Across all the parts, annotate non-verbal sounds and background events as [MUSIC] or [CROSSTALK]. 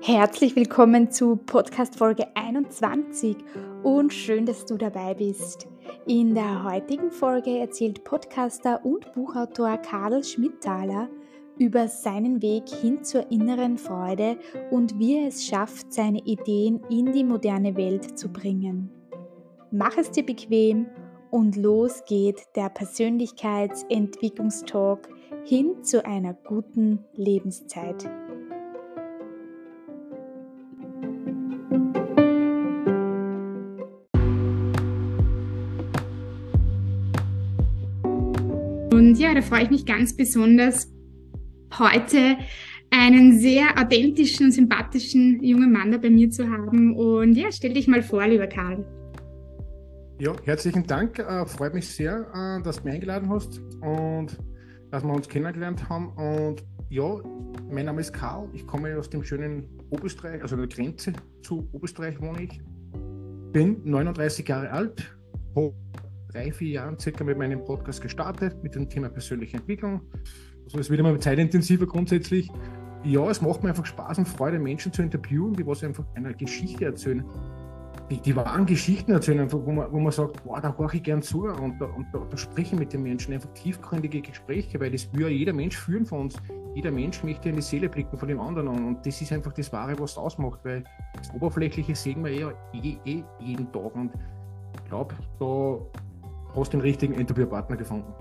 Herzlich willkommen zu Podcast Folge 21 und schön, dass du dabei bist. In der heutigen Folge erzählt Podcaster und Buchautor Karl Schmidthaler über seinen Weg hin zur inneren Freude und wie er es schafft, seine Ideen in die moderne Welt zu bringen. Mach es dir bequem und los geht der Persönlichkeitsentwicklungstalk hin zu einer guten Lebenszeit. Und ja, da freue ich mich ganz besonders, heute einen sehr authentischen, sympathischen jungen Mann da bei mir zu haben. Und ja, stell dich mal vor, lieber Karl. Ja, herzlichen Dank. Äh, freut mich sehr, äh, dass du mich eingeladen hast und dass wir uns kennengelernt haben. Und ja, mein Name ist Karl. Ich komme aus dem schönen Oberösterreich, also der Grenze zu Oberösterreich wohne ich. Bin 39 Jahre alt, habe drei, vier Jahren circa mit meinem Podcast gestartet, mit dem Thema persönliche Entwicklung. Also es wird immer zeitintensiver grundsätzlich. Ja, es macht mir einfach Spaß und Freude, Menschen zu interviewen, die was einfach eine Geschichte erzählen. Die, die wahren Geschichten erzählen, einfach, wo, man, wo man sagt, boah, da höre ich gern zu und da, und da, da spreche ich mit den Menschen einfach tiefgründige Gespräche, weil das will ja jeder Mensch führen von uns. Jeder Mensch möchte in die Seele blicken von dem anderen und das ist einfach das Wahre, was es ausmacht, weil das Oberflächliche sehen wir eh, eh, eh jeden Tag und ich glaube, da hast den richtigen Interviewpartner gefunden.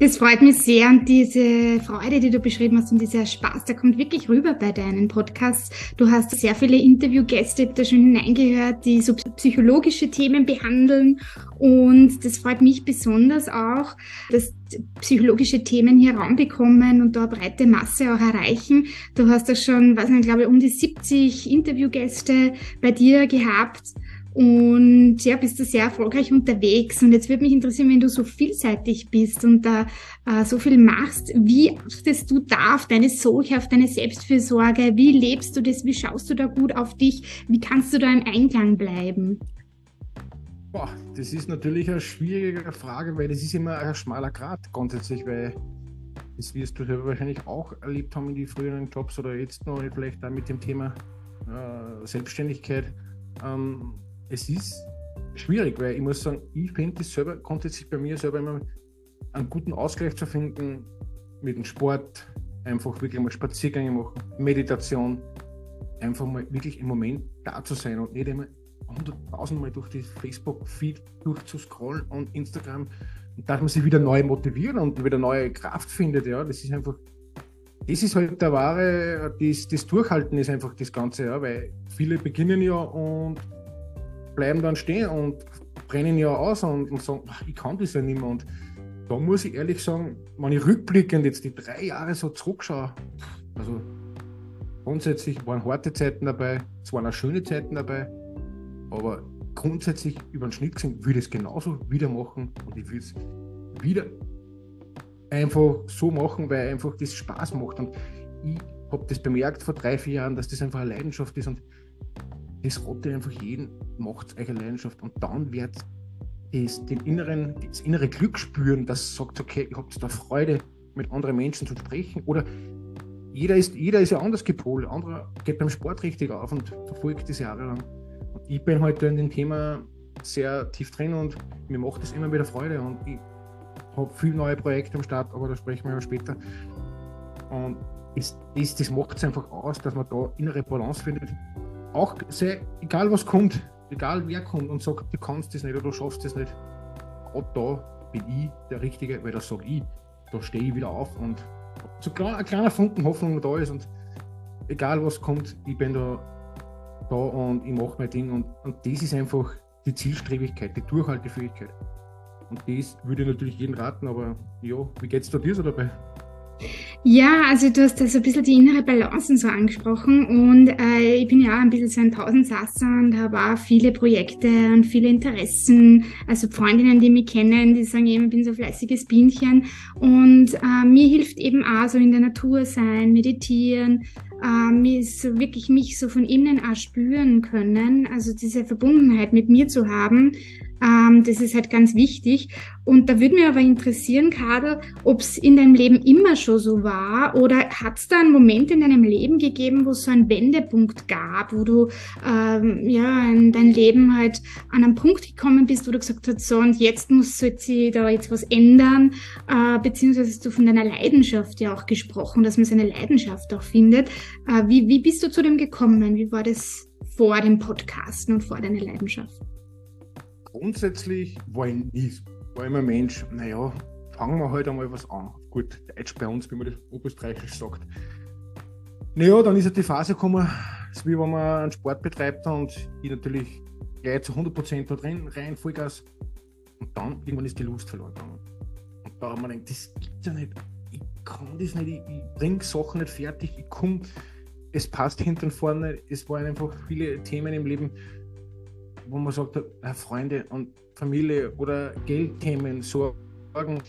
Das freut mich sehr und diese Freude, die du beschrieben hast und dieser Spaß, der kommt wirklich rüber bei deinen Podcasts. Du hast sehr viele Interviewgäste da schon hineingehört, die so psychologische Themen behandeln und das freut mich besonders auch, dass psychologische Themen hier Raum bekommen und da breite Masse auch erreichen. Du hast da schon, weiß nicht, glaube ich, um die 70 Interviewgäste bei dir gehabt und ja, bist du sehr erfolgreich unterwegs. Und jetzt würde mich interessieren, wenn du so vielseitig bist und da äh, so viel machst, wie achtest du da auf deine Sorge, auf deine Selbstfürsorge? Wie lebst du das? Wie schaust du da gut auf dich? Wie kannst du da im Einklang bleiben? Boah, das ist natürlich eine schwierige Frage, weil das ist immer ein schmaler Grad grundsätzlich, weil das wirst du selber wahrscheinlich auch erlebt haben in die früheren Jobs oder jetzt noch vielleicht auch mit dem Thema äh, Selbstständigkeit. Ähm, es ist schwierig, weil ich muss sagen, ich finde es selber grundsätzlich bei mir selber immer einen guten Ausgleich zu finden mit dem Sport, einfach wirklich mal Spaziergänge machen, Meditation, einfach mal wirklich im Moment da zu sein und nicht immer hunderttausendmal durch die Facebook-Feed durchzuscrollen und Instagram, dass man sich wieder neu motiviert und wieder neue Kraft findet. Ja, das ist einfach, das ist halt der wahre, das, das Durchhalten ist einfach das Ganze, ja, weil viele beginnen ja und bleiben dann stehen und brennen ja aus und, und sagen, ach, ich kann das ja nicht mehr. Und da muss ich ehrlich sagen, wenn ich rückblickend jetzt die drei Jahre so zurückschaue, also grundsätzlich waren harte Zeiten dabei, es waren auch schöne Zeiten dabei, aber grundsätzlich über den Schnitt gesehen würde ich es genauso wieder machen und ich würde es wieder einfach so machen, weil einfach das Spaß macht. Und ich habe das bemerkt vor drei, vier Jahren, dass das einfach eine Leidenschaft ist und das rate einfach jeden, macht eure Leidenschaft. Und dann wird es den inneren, das innere Glück spüren, das sagt, okay, ihr habt da Freude, mit anderen Menschen zu sprechen. Oder jeder ist, jeder ist ja anders gepolt, anderer geht beim Sport richtig auf und verfolgt das jahrelang. Und ich bin heute in dem Thema sehr tief drin und mir macht das immer wieder Freude. Und ich habe viele neue Projekte am Start, aber da sprechen wir später. Und das, das, das macht es einfach aus, dass man da innere Balance findet auch sehr, egal was kommt, egal wer kommt und sagt, du kannst das nicht oder du schaffst das nicht, auch da bin ich der Richtige, weil das sage ich, da stehe ich wieder auf und so ein kleiner Funken Hoffnung da ist und egal was kommt, ich bin da, da und ich mache mein Ding und, und das ist einfach die Zielstrebigkeit, die Durchhaltefähigkeit. Und das würde ich natürlich jedem raten, aber ja, wie geht es dir so dabei? Ja, also du hast da so ein bisschen die innere Balance so angesprochen und äh, ich bin ja auch ein bisschen so ein Tausendsasser und habe auch viele Projekte und viele Interessen, also Freundinnen, die mich kennen, die sagen eben, ich bin so ein fleißiges Bienchen. Und äh, mir hilft eben auch so in der Natur sein, meditieren, äh, mich so wirklich mich so von innen auch spüren können, also diese Verbundenheit mit mir zu haben, ähm, das ist halt ganz wichtig. Und da würde mich aber interessieren, Kadel, ob es in deinem Leben immer schon so war oder hat es da einen Moment in deinem Leben gegeben, wo es so einen Wendepunkt gab, wo du ähm, ja in dein Leben halt an einen Punkt gekommen bist, wo du gesagt hast, so und jetzt muss sich da jetzt was ändern, äh, beziehungsweise hast du von deiner Leidenschaft ja auch gesprochen, dass man seine Leidenschaft auch findet. Äh, wie, wie bist du zu dem gekommen? Wie war das vor dem Podcasten und vor deiner Leidenschaft? grundsätzlich war ich nie, war immer Mensch, naja, fangen wir halt einmal was an. Gut, Deutsch bei uns, wie man das oberösterreichisch sagt. Naja, dann ist halt die Phase gekommen, wie wenn man einen Sport betreibt und ich natürlich gleich zu 100% da drin, rein, Vollgas. Und dann irgendwann ist die Lust verloren gegangen. Und da haben wir gedacht, das gibt's ja nicht. Kann das nicht, ich, ich bringe Sachen nicht fertig, ich komme, es passt hinten und vorne. Es waren einfach viele Themen im Leben, wo man sagt, äh, Freunde und Familie oder Geldthemen, Sorgen,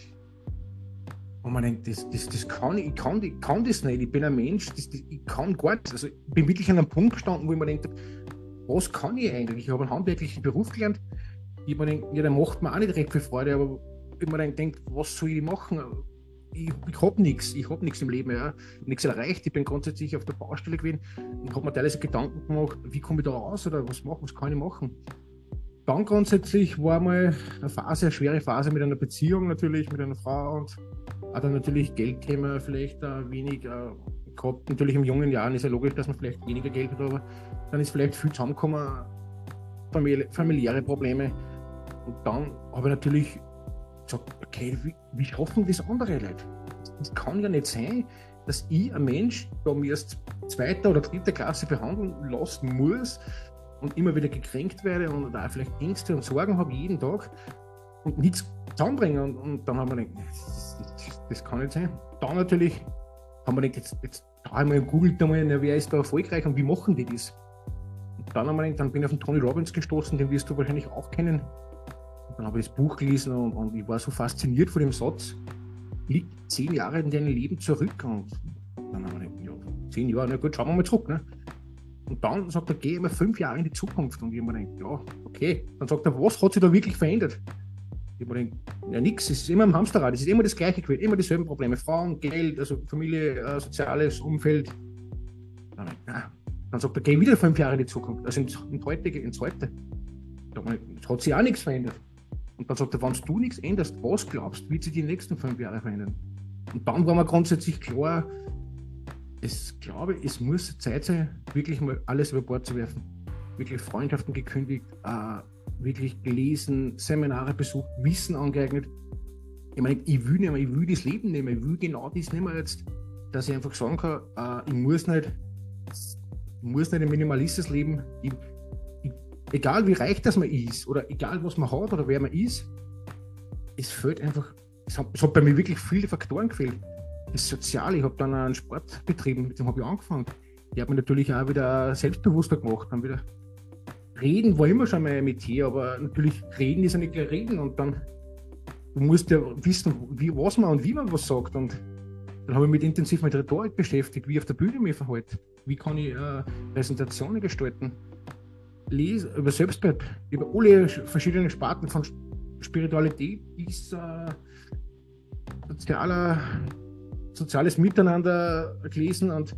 wo man denkt, das, das, das kann ich, kann, ich kann das nicht, ich bin ein Mensch, das, das, ich kann gar nichts. Also ich bin wirklich an einem Punkt gestanden, wo ich mir denke, was kann ich eigentlich? Ich habe einen handwerklichen Beruf gelernt, ich mir gedacht, ja, der macht mir auch nicht recht viel Freude, aber ich mir denkt, was soll ich machen? Ich, ich habe nichts, ich habe nichts im Leben, ja, nichts erreicht. Ich bin grundsätzlich auf der Baustelle gewesen und habe mir teilweise Gedanken gemacht, wie komme ich da raus oder was machen, was kann ich machen. Dann grundsätzlich war mal eine Phase, eine schwere Phase mit einer Beziehung natürlich, mit einer Frau und auch dann natürlich Geldthema vielleicht uh, wenig gehabt. Natürlich in jungen Jahren ist ja logisch, dass man vielleicht weniger Geld hat, aber dann ist vielleicht viel zusammengekommen, familiäre Probleme. Und dann habe ich natürlich gesagt, okay, wie, wie schaffen das andere Leute? Das kann ja nicht sein, dass ich, ein Mensch, da mir erst zweiter oder dritter Klasse behandeln lassen muss und immer wieder gekränkt werde und da vielleicht Ängste und Sorgen habe jeden Tag und nichts zusammenbringen. Und, und dann haben wir gedacht, das, das, das, kann nicht sein. Dann natürlich haben wir gedacht, jetzt, jetzt da wir gegoogelt einmal, na, wer ist da erfolgreich und wie machen die das? Und dann haben wir gedacht, dann bin ich auf den Tony Robbins gestoßen, den wirst du wahrscheinlich auch kennen. Dann habe ich das Buch gelesen und, und ich war so fasziniert von dem Satz, liegt zehn Jahre in deinem Leben zurück. Und dann habe ich ja, zehn Jahre, na gut, schauen wir mal zurück. Ne? Und dann sagt er, geh immer fünf Jahre in die Zukunft. Und ich habe mir gedacht, ja, okay. Dann sagt er, was hat sich da wirklich verändert? Ich habe mir gedacht, ja, nichts, es ist immer im Hamsterrad, es ist immer das Gleiche gewesen, immer dieselben Probleme. Frauen, Geld, also Familie, äh, soziales Umfeld. Dann, ja. dann sagt er, geh wieder fünf Jahre in die Zukunft, also ins, ins Heutige, ins Heute. Es hat sich auch nichts verändert. Und dann sagt er, wenn du nichts änderst, was glaubst, wird sich die nächsten fünf Jahre verändern? Und dann war mir grundsätzlich klar, es glaube, es muss Zeit sein, wirklich mal alles über Bord zu werfen. Wirklich Freundschaften gekündigt, äh, wirklich gelesen, Seminare besucht, Wissen angeeignet. Ich meine, ich will nicht mehr, ich will das Leben nicht mehr, ich will genau das nicht mehr jetzt, dass ich einfach sagen kann, äh, ich muss nicht, ich muss nicht ein Minimalistes leben, ich, egal wie reich das man ist oder egal was man hat oder wer man ist, es fehlt einfach, es hat, es hat bei mir wirklich viele Faktoren gefehlt. Das Soziale, ich habe dann einen Sport betrieben, mit dem habe ich angefangen. Die hat mich natürlich auch wieder selbstbewusster gemacht. Dann wieder Reden war immer schon mein Metier, aber natürlich Reden ist ja nicht gleich Reden und dann du musst ja wissen, wie, was man und wie man was sagt. Und dann habe ich mich intensiv mit Rhetorik beschäftigt, wie auf der Bühne mich verhalte, wie kann ich äh, Präsentationen gestalten lese über Selbstwert, über alle verschiedenen Sparten von Spiritualität bis äh, sozialer, soziales Miteinander gelesen und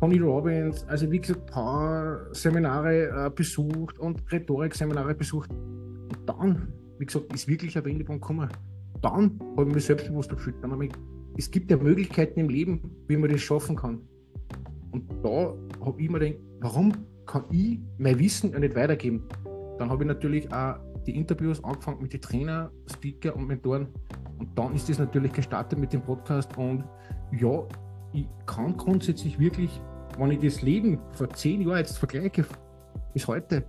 Tony Robbins, also wie gesagt, Power-Seminare äh, besucht und Rhetorik-Seminare besucht. Und dann, wie gesagt, ist wirklich ein Wendepunkt gekommen. Dann habe ich mich selbstbewusst gefühlt. Dann habe ich, es gibt ja Möglichkeiten im Leben, wie man das schaffen kann. Und da habe ich mir gedacht, warum kann ich mein Wissen ja nicht weitergeben. Dann habe ich natürlich auch die Interviews angefangen mit den Trainer, Speaker und Mentoren. Und dann ist es natürlich gestartet mit dem Podcast. Und ja, ich kann grundsätzlich wirklich, wenn ich das Leben vor zehn Jahren jetzt vergleiche bis heute,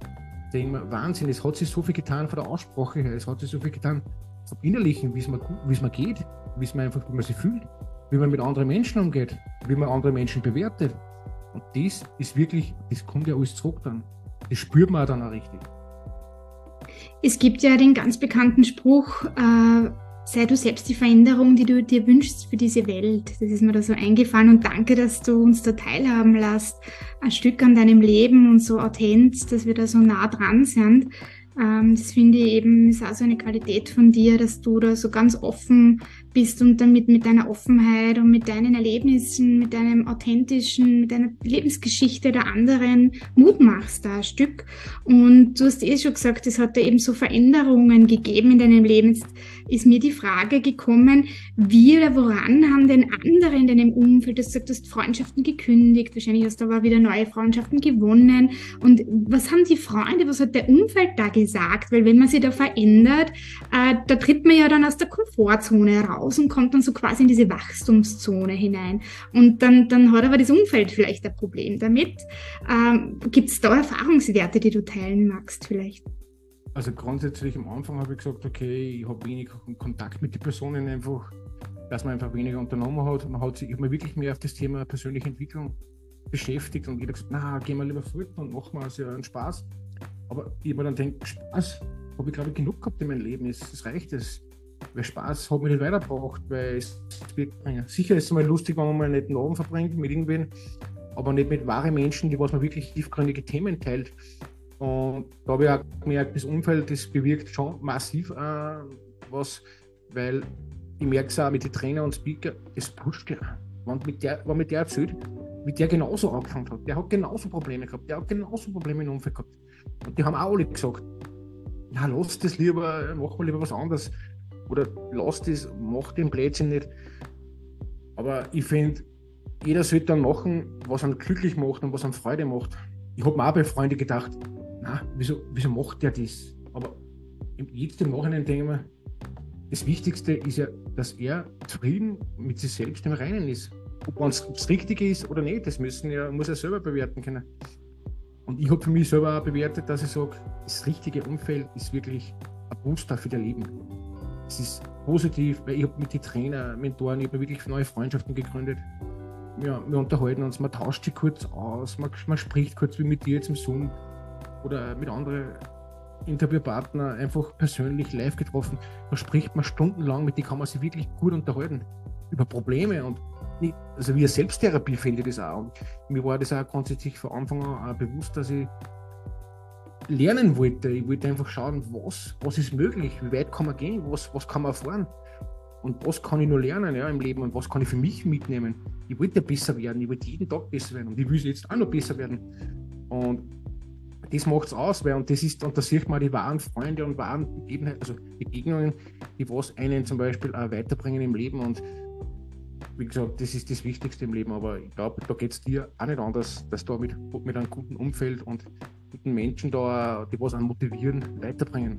denke ich mir, Wahnsinn, es hat sich so viel getan von der Aussprache her, es hat sich so viel getan vom Innerlichen, wie es mir, wie es mir geht, wie es mir einfach, wie man sich fühlt, wie man mit anderen Menschen umgeht, wie man andere Menschen bewertet. Und das ist wirklich, das kommt ja alles zurück dann. Das spürt man dann auch richtig. Es gibt ja den ganz bekannten Spruch, äh, sei du selbst die Veränderung, die du dir wünschst für diese Welt. Das ist mir da so eingefallen und danke, dass du uns da teilhaben lässt, ein Stück an deinem Leben und so authent, dass wir da so nah dran sind. Ähm, das finde ich eben, ist auch so eine Qualität von dir, dass du da so ganz offen bist und damit mit deiner Offenheit und mit deinen Erlebnissen, mit deinem authentischen, mit deiner Lebensgeschichte der anderen Mut machst da ein Stück. Und du hast eh schon gesagt, es hat da eben so Veränderungen gegeben in deinem Leben. Jetzt ist mir die Frage gekommen, wie oder woran haben denn andere in deinem Umfeld, du hast du hast Freundschaften gekündigt, wahrscheinlich hast du aber wieder neue Freundschaften gewonnen. Und was haben die Freunde, was hat der Umfeld da gesagt? Weil wenn man sich da verändert, äh, da tritt man ja dann aus der Komfortzone raus und kommt dann so quasi in diese Wachstumszone hinein. Und dann, dann hat aber das Umfeld vielleicht ein Problem damit. Ähm, Gibt es da Erfahrungswerte, die du teilen magst vielleicht? Also grundsätzlich am Anfang habe ich gesagt, okay, ich habe wenig Kontakt mit den Personen einfach, dass man einfach weniger unternommen hat. Man hat sich immer wirklich mehr auf das Thema persönliche Entwicklung beschäftigt und jeder gesagt, na, gehen wir lieber fort und machen wir also einen Spaß. Aber ich habe dann gedacht, Spaß habe ich glaube ich genug gehabt in meinem Leben, es, es reicht es weil Spaß hat mich nicht weitergebracht, weil es wird, sicher ist es mal lustig, wenn man mal einen netten Abend verbringt mit irgendwen, aber nicht mit wahren Menschen, die was man wirklich tiefgründige Themen teilt. Und da habe ich auch gemerkt, das Umfeld, das bewirkt schon massiv äh, was, weil ich merke es auch mit den Trainer und Speaker, das pusht ja. Wenn mit der, wenn mit der erzählt, wie der genauso angefangen hat, der hat genauso Probleme gehabt, der hat genauso Probleme im Umfeld gehabt. Und die haben auch alle gesagt, ja, lass das lieber, mach mal lieber was anderes oder lasst es, macht den Blödsinn nicht. Aber ich finde, jeder sollte dann machen, was ihn glücklich macht und was ihm Freude macht. Ich habe mir auch bei Freunden gedacht, na, wieso, wieso macht der das? Aber jetzt im Nachhinein denke ich mir, das Wichtigste ist ja, dass er zufrieden mit sich selbst im Reinen ist. Ob es das Richtige ist oder nicht, das müssen ja, muss er selber bewerten können. Und ich habe für mich selber auch bewertet, dass ich sage, das richtige Umfeld ist wirklich ein Booster für das Leben es ist positiv, weil ich habe mit den Trainer, Mentoren, ich habe wirklich neue Freundschaften gegründet. Ja, wir unterhalten uns, man tauscht sich kurz aus, man, man spricht kurz wie mit dir jetzt im Zoom oder mit anderen Interviewpartnern einfach persönlich live getroffen. Da spricht man stundenlang, mit denen kann man sich wirklich gut unterhalten über Probleme und nicht, also wie eine Selbsttherapie finde ich das auch. Und mir war das auch grundsätzlich von Anfang an bewusst, dass ich lernen wollte. Ich wollte einfach schauen, was, was ist möglich, wie weit kann man gehen, was, was kann man erfahren und was kann ich nur lernen ja, im Leben und was kann ich für mich mitnehmen. Ich wollte besser werden, ich wollte jeden Tag besser werden und ich will jetzt auch noch besser werden. Und das macht es aus, weil und das ist, und da sieht man die wahren Freunde und wahren Begebenheiten, also Begegnungen, die was einen zum Beispiel auch weiterbringen im Leben und wie gesagt, das ist das Wichtigste im Leben, aber ich glaube, da geht es dir auch nicht anders, dass du mit, mit einem guten Umfeld und guten Menschen da, die was an motivieren, weiterbringen.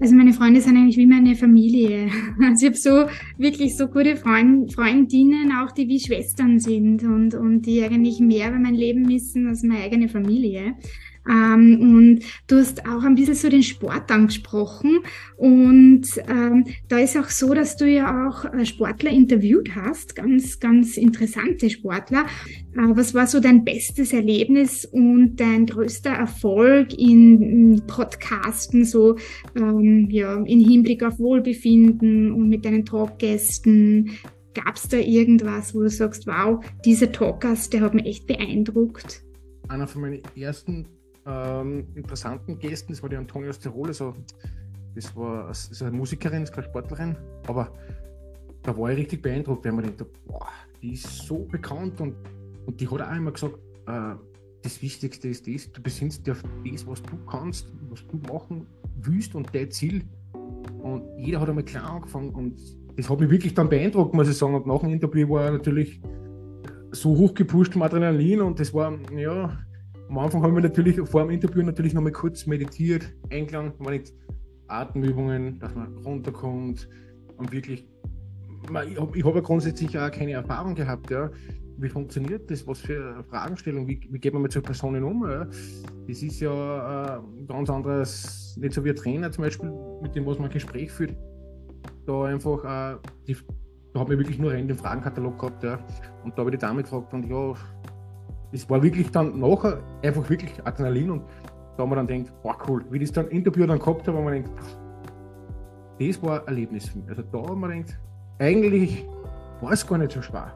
Also meine Freunde sind eigentlich wie meine Familie. [LAUGHS] Also ich habe so wirklich so gute Freund, Freundinnen, auch die wie Schwestern sind und, und die eigentlich mehr über mein Leben wissen als meine eigene Familie. Ähm, und du hast auch ein bisschen so den Sport angesprochen. Und ähm, da ist auch so, dass du ja auch äh, Sportler interviewt hast, ganz, ganz interessante Sportler. Äh, was war so dein bestes Erlebnis und dein größter Erfolg in, in Podcasten, so ähm, ja, in Hinblick auf Wohlbefinden und mit deinen Talkgästen? Gab es da irgendwas, wo du sagst, wow, dieser Talkgast, der hat mich echt beeindruckt? Einer von meinen ersten ähm, interessanten Gästen. Das war die Antonia aus Tirol. Also, das war das ist eine Musikerin, ist keine Sportlerin. Aber da war ich richtig beeindruckt, weil man denkt, boah, die ist so bekannt und, und die hat auch immer gesagt, äh, das Wichtigste ist das, du besinnst dich auf das, was du kannst, was du machen willst und dein Ziel. Und jeder hat einmal klar angefangen und das hat mich wirklich dann beeindruckt, muss ich sagen. Und nach dem Interview war er natürlich so hoch gepusht im Adrenalin und das war, ja, am Anfang haben wir natürlich vor dem Interview natürlich nochmal kurz meditiert, war nicht Atemübungen, dass man runterkommt und wirklich. Ich habe hab ja grundsätzlich auch keine Erfahrung gehabt, ja. Wie funktioniert das? Was für Fragestellungen? Wie, wie geht man mit so Personen um? Ja? Das ist ja äh, ganz anderes, nicht so wie ein Trainer zum Beispiel, mit dem was man ein Gespräch führt. Da einfach, äh, die, da hat man wirklich nur einen Fragenkatalog gehabt, ja. Und da habe ich die Dame gefragt und ja, es war wirklich dann nachher einfach wirklich Adrenalin und da man dann denkt, boah cool, wie das dann Interview dann gehabt habe, wo man denkt, das war ein Erlebnis für mich. Also da wir gedacht, eigentlich war es gar nicht so schwer.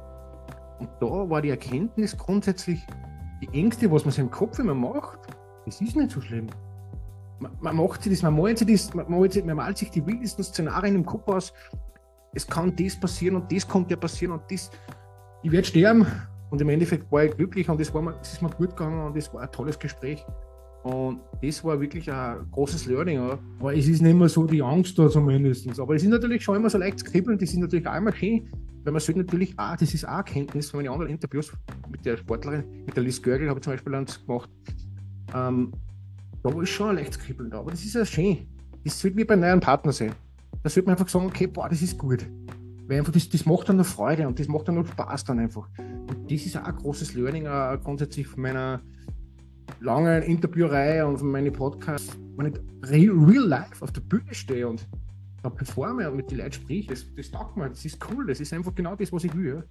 Und da war die Erkenntnis grundsätzlich, die Ängste, was man sich im Kopf immer macht, das ist nicht so schlimm. Man, man macht sich das, man malt sich das, man malt sich, man malt sich die wildesten Szenarien im Kopf aus. Es kann das passieren und das kommt ja passieren und das. Ich werde sterben. Und im Endeffekt war ich glücklich und das, war mir, das ist mir gut gegangen und das war ein tolles Gespräch. Und das war wirklich ein großes Learning. Aber es ist nicht mehr so die Angst da zumindest. Aber es ist natürlich schon immer so leicht kribbeln. Das ist natürlich auch immer schön, weil man sollte natürlich auch, das ist auch Erkenntnis von meinen anderen Interviews mit der Sportlerin, mit der Liz Görgel habe ich zum Beispiel eins gemacht. Ähm, da war ich schon ein leichtes Kribbeln da. Aber das ist ja schön. Das sollte wie bei einem neuen Partner sein. Da sollte man einfach sagen, okay, boah, das ist gut. Weil einfach das, das macht dann noch Freude und das macht dann noch Spaß dann einfach. Das ist auch ein großes Learning uh, grundsätzlich von meiner langen Interviewreihe und von meinen Podcasts. Wenn ich real, life auf der Bühne stehe und da performe und mit den Leuten spreche, das, das taugt mir, das ist cool, das ist einfach genau das, was ich will.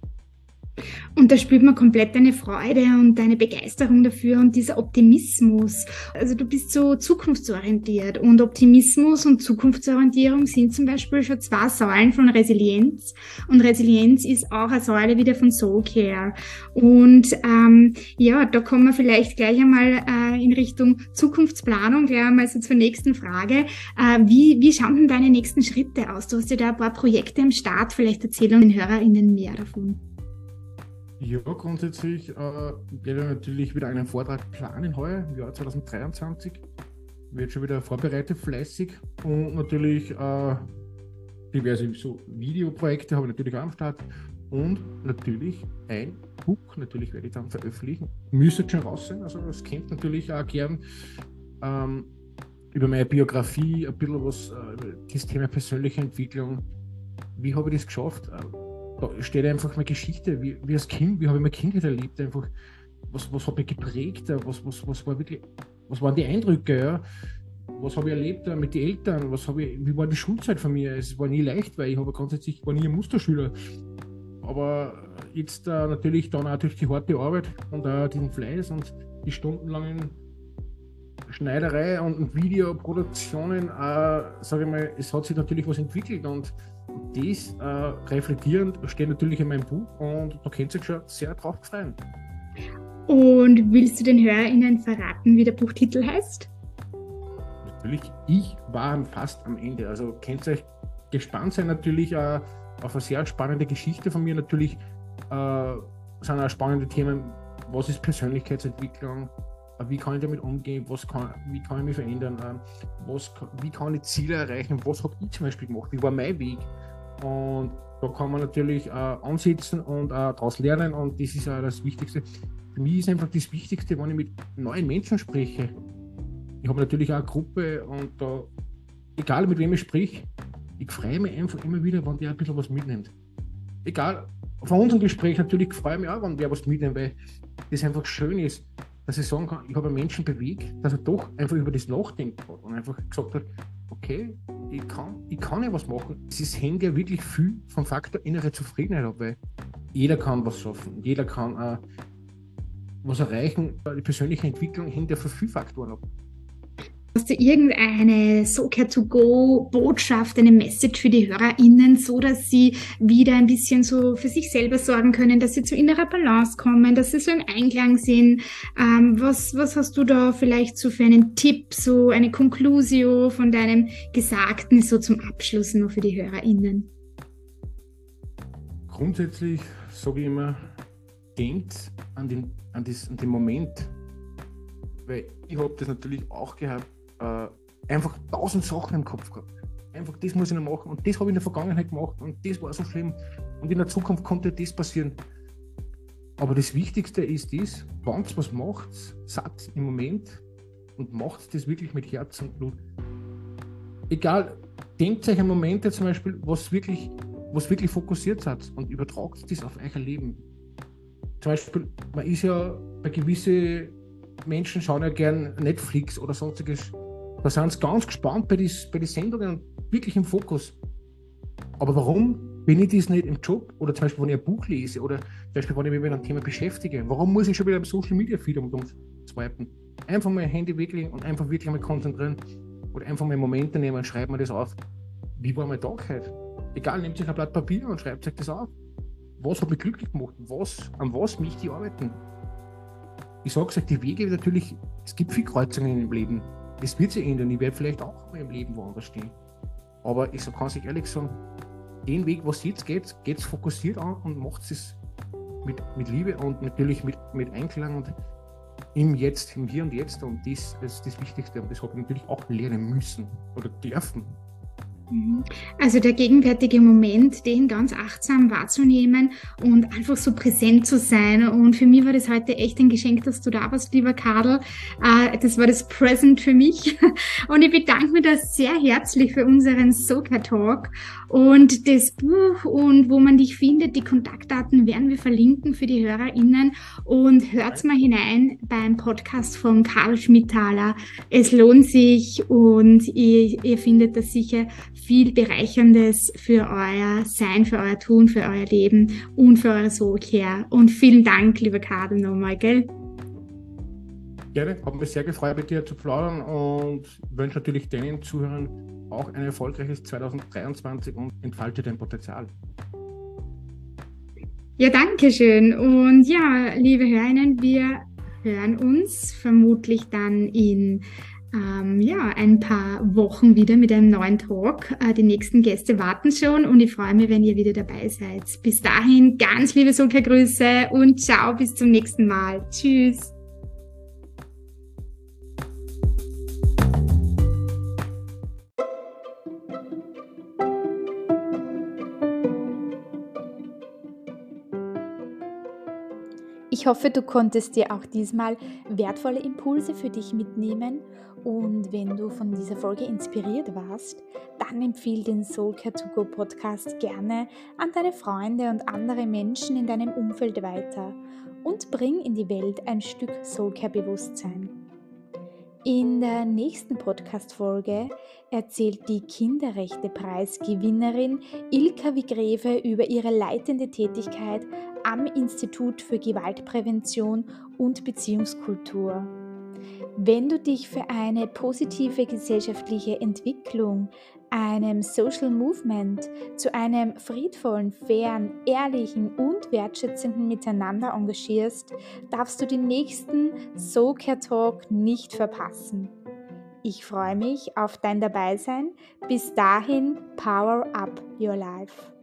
Und da spürt man komplett deine Freude und deine Begeisterung dafür und dieser Optimismus. Also du bist so zukunftsorientiert und Optimismus und Zukunftsorientierung sind zum Beispiel schon zwei Säulen von Resilienz und Resilienz ist auch eine Säule wieder von Soul Care. Und ähm, ja, da kommen wir vielleicht gleich einmal äh, in Richtung Zukunftsplanung, gleich einmal so zur nächsten Frage. Äh, wie, wie schauen denn deine nächsten Schritte aus? Du hast ja da ein paar Projekte am Start, vielleicht erzählen den HörerInnen mehr davon. Ja, grundsätzlich äh, werde ich natürlich wieder einen Vortrag planen heuer, im Jahr 2023. Wird schon wieder vorbereitet, fleißig. Und natürlich äh, diverse so Videoprojekte habe ich natürlich auch am Start. Und natürlich ein Buch, natürlich werde ich dann veröffentlichen. Müsste schon raus sein, also das kennt natürlich auch gern. Ähm, über meine Biografie, ein bisschen was, äh, das Thema persönliche Entwicklung. Wie habe ich das geschafft? Äh, steht einfach meine Geschichte, wie, wie als Kind, wie habe ich meine Kindheit erlebt, einfach, was, was hat mich geprägt, was, was, was war wirklich, was waren die Eindrücke, ja? was habe ich erlebt mit den Eltern, was habe ich, wie war die Schulzeit von mir? Es war nie leicht, weil ich habe grundsätzlich war nie ein Musterschüler. Aber jetzt äh, natürlich dann auch durch die harte Arbeit und auch den Fleiß und die stundenlangen Schneiderei und Videoproduktionen, äh, sage ich mal, es hat sich natürlich was entwickelt und das äh, reflektierend steht natürlich in meinem Buch und da könnt ihr euch schon sehr drauf freuen. Und willst du den HörerInnen verraten, wie der Buchtitel heißt? Natürlich, ich war fast am Ende. Also könnt ihr euch gespannt sein, natürlich äh, auf eine sehr spannende Geschichte von mir. Natürlich äh, sind auch spannende Themen, was ist Persönlichkeitsentwicklung, wie kann ich damit umgehen, was kann, wie kann ich mich verändern, äh, was, wie kann ich Ziele erreichen, was habe ich zum Beispiel gemacht, wie war mein Weg, und da kann man natürlich äh, ansetzen und äh, daraus lernen und das ist auch das Wichtigste. Für mich ist einfach das Wichtigste, wenn ich mit neuen Menschen spreche. Ich habe natürlich auch eine Gruppe und da, egal mit wem ich spreche, ich freue mich einfach immer wieder, wenn der ein bisschen was mitnimmt. Egal, von unserem Gespräch natürlich freue ich mich auch, wenn wer was mitnimmt, weil das einfach schön ist, dass ich sagen kann, ich habe einen Menschen bewegt, dass er doch einfach über das nachdenkt hat und einfach gesagt hat, okay, ich kann, ich kann ja was machen. Es hängt ja wirklich viel vom Faktor innere Zufriedenheit ab, weil jeder kann was schaffen, jeder kann äh, was erreichen. Die persönliche Entwicklung hängt ja von vielen Faktoren ab. Hast du irgendeine Soccer-to-go-Botschaft, eine Message für die HörerInnen, so dass sie wieder ein bisschen so für sich selber sorgen können, dass sie zu innerer Balance kommen, dass sie so im Einklang sind? Ähm, was, was hast du da vielleicht so für einen Tipp, so eine Conclusio von deinem Gesagten, so zum Abschluss noch für die HörerInnen? Grundsätzlich sage ich immer, denkt an den, an, das, an den Moment, weil ich habe das natürlich auch gehabt, äh, einfach tausend Sachen im Kopf gehabt. Einfach, das muss ich noch machen und das habe ich in der Vergangenheit gemacht und das war so schlimm und in der Zukunft konnte das passieren. Aber das Wichtigste ist das, ihr was macht, seid im Moment und macht das wirklich mit Herz und Blut. Egal, denkt euch einen Moment zum Beispiel, was wirklich, was wirklich fokussiert seid und übertragt das auf euer Leben. Zum Beispiel, man ist ja bei gewissen Menschen schauen ja gern Netflix oder sonstiges. Da sind sie ganz gespannt bei den bei die Sendungen und wirklich im Fokus. Aber warum bin ich das nicht im Job oder zum Beispiel, wenn ich ein Buch lese oder zum Beispiel, wenn ich mich mit einem Thema beschäftige? Warum muss ich schon wieder im Social Media Feed um swipen? Einfach mal ein Handy weglegen und einfach wirklich mal konzentrieren oder einfach mal Momente nehmen und schreiben wir das auf. wie war mein Tag heute? Egal, nehmt euch ein Blatt Papier und schreibt euch das auf. Was habe ich glücklich gemacht? Was, an was möchte ich arbeiten? Ich sage euch, die Wege natürlich, es gibt viele Kreuzungen im Leben. Es wird sich ändern. Ich werde vielleicht auch mal im Leben woanders stehen. Aber ich kann sich ehrlich sagen, den Weg, was jetzt geht, geht es fokussiert an und macht es mit, mit Liebe und natürlich mit, mit Einklang und im Jetzt, im Hier und Jetzt. Und das ist das Wichtigste. Und das habe ich natürlich auch lernen müssen oder dürfen. Mhm. Also der gegenwärtige Moment, den ganz achtsam wahrzunehmen und einfach so präsent zu sein. Und für mich war das heute echt ein Geschenk, dass du da warst, lieber Karl. Äh, das war das Present für mich. [LAUGHS] Und ich bedanke mich da sehr herzlich für unseren Soka Talk. Und das Buch und wo man dich findet, die Kontaktdaten werden wir verlinken für die HörerInnen. Und hört mal hinein beim Podcast von Karl Schmidthaler. Es lohnt sich und ihr, ihr findet das sicher viel Bereicherndes für euer Sein, für euer Tun, für euer Leben und für eure Soulcare. Und vielen Dank, lieber Kader, nochmal, gell? Gerne, habe mich sehr gefreut, mit dir zu plaudern und wünsche natürlich deinen Zuhörern auch ein erfolgreiches 2023 und entfalte dein Potenzial. Ja, danke schön. Und ja, liebe Hörerinnen, wir hören uns vermutlich dann in ähm, ja, ein paar Wochen wieder mit einem neuen Talk. Äh, die nächsten Gäste warten schon und ich freue mich, wenn ihr wieder dabei seid. Bis dahin ganz liebe Sulka-Grüße und ciao, bis zum nächsten Mal. Tschüss. Ich hoffe, du konntest dir auch diesmal wertvolle Impulse für dich mitnehmen und wenn du von dieser Folge inspiriert warst, dann empfehle den Soulcare to Go Podcast gerne an deine Freunde und andere Menschen in deinem Umfeld weiter und bring in die Welt ein Stück Soulcare Bewusstsein. In der nächsten Podcast-Folge erzählt die Kinderrechte-Preisgewinnerin Ilka Wigreve über ihre leitende Tätigkeit am Institut für Gewaltprävention und Beziehungskultur. Wenn du dich für eine positive gesellschaftliche Entwicklung, einem Social Movement, zu einem friedvollen, fairen, ehrlichen und wertschätzenden Miteinander engagierst, darfst du den nächsten SoCare Talk nicht verpassen. Ich freue mich auf dein Dabeisein. Bis dahin, power up your life.